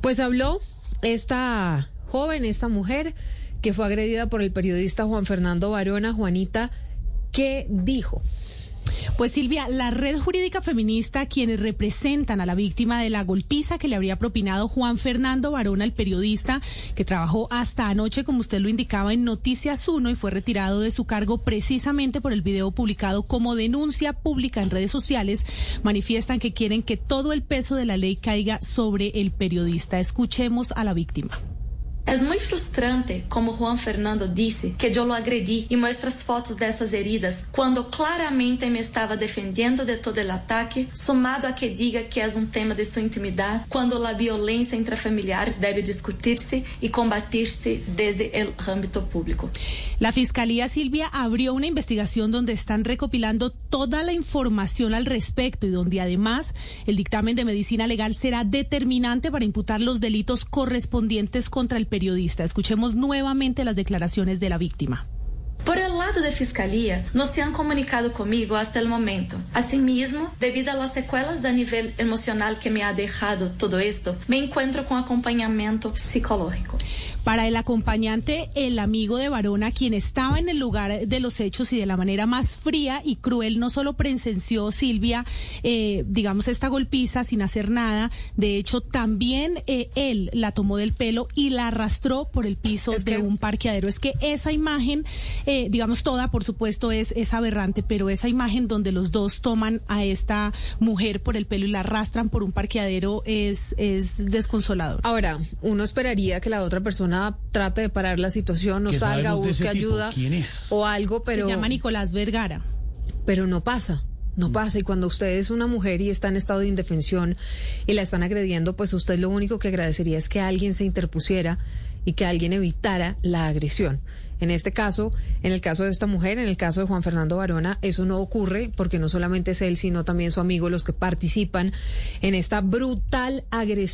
Pues habló esta joven, esta mujer que fue agredida por el periodista Juan Fernando Barona, Juanita, ¿qué dijo? Pues Silvia, la red jurídica feminista, quienes representan a la víctima de la golpiza que le habría propinado Juan Fernando Barona, el periodista que trabajó hasta anoche, como usted lo indicaba, en Noticias 1 y fue retirado de su cargo precisamente por el video publicado como denuncia pública en redes sociales, manifiestan que quieren que todo el peso de la ley caiga sobre el periodista. Escuchemos a la víctima. É muito frustrante, como Juan Fernando disse, que eu lo agredi e mostra as fotos dessas heridas, quando claramente me estava defendendo de todo o ataque, somado a que diga que é um tema de sua intimidade, quando a violência intrafamiliar deve discutir-se e combatir-se desde o âmbito público. La Fiscalía Silvia abrió una investigación donde están recopilando toda la información al respecto y donde además el dictamen de medicina legal será determinante para imputar los delitos correspondientes contra el periodista. Escuchemos nuevamente las declaraciones de la víctima. Lado de Fiscalía, no se han comunicado conmigo hasta el momento. Asimismo, debido a las secuelas a nivel emocional que me ha dejado todo esto, me encuentro con acompañamiento psicológico. Para el acompañante, el amigo de Varona, quien estaba en el lugar de los hechos y de la manera más fría y cruel, no solo presenció Silvia, eh, digamos, esta golpiza sin hacer nada, de hecho, también eh, él la tomó del pelo y la arrastró por el piso Es de que- un parqueadero. Es que esa imagen, eh, digamos, toda, por supuesto, es, es aberrante, pero esa imagen donde los dos toman a esta mujer por el pelo y la arrastran por un parqueadero es, es desconsolador. Ahora, uno esperaría que la otra persona trate de parar la situación, o ¿Qué salga, busque ayuda ¿Quién es? o algo, pero, Se llama Nicolás Vergara. pero no pasa. No pasa. Y cuando usted es una mujer y está en estado de indefensión y la están agrediendo, pues usted lo único que agradecería es que alguien se interpusiera y que alguien evitara la agresión. En este caso, en el caso de esta mujer, en el caso de Juan Fernando Barona, eso no ocurre porque no solamente es él, sino también su amigo los que participan en esta brutal agresión.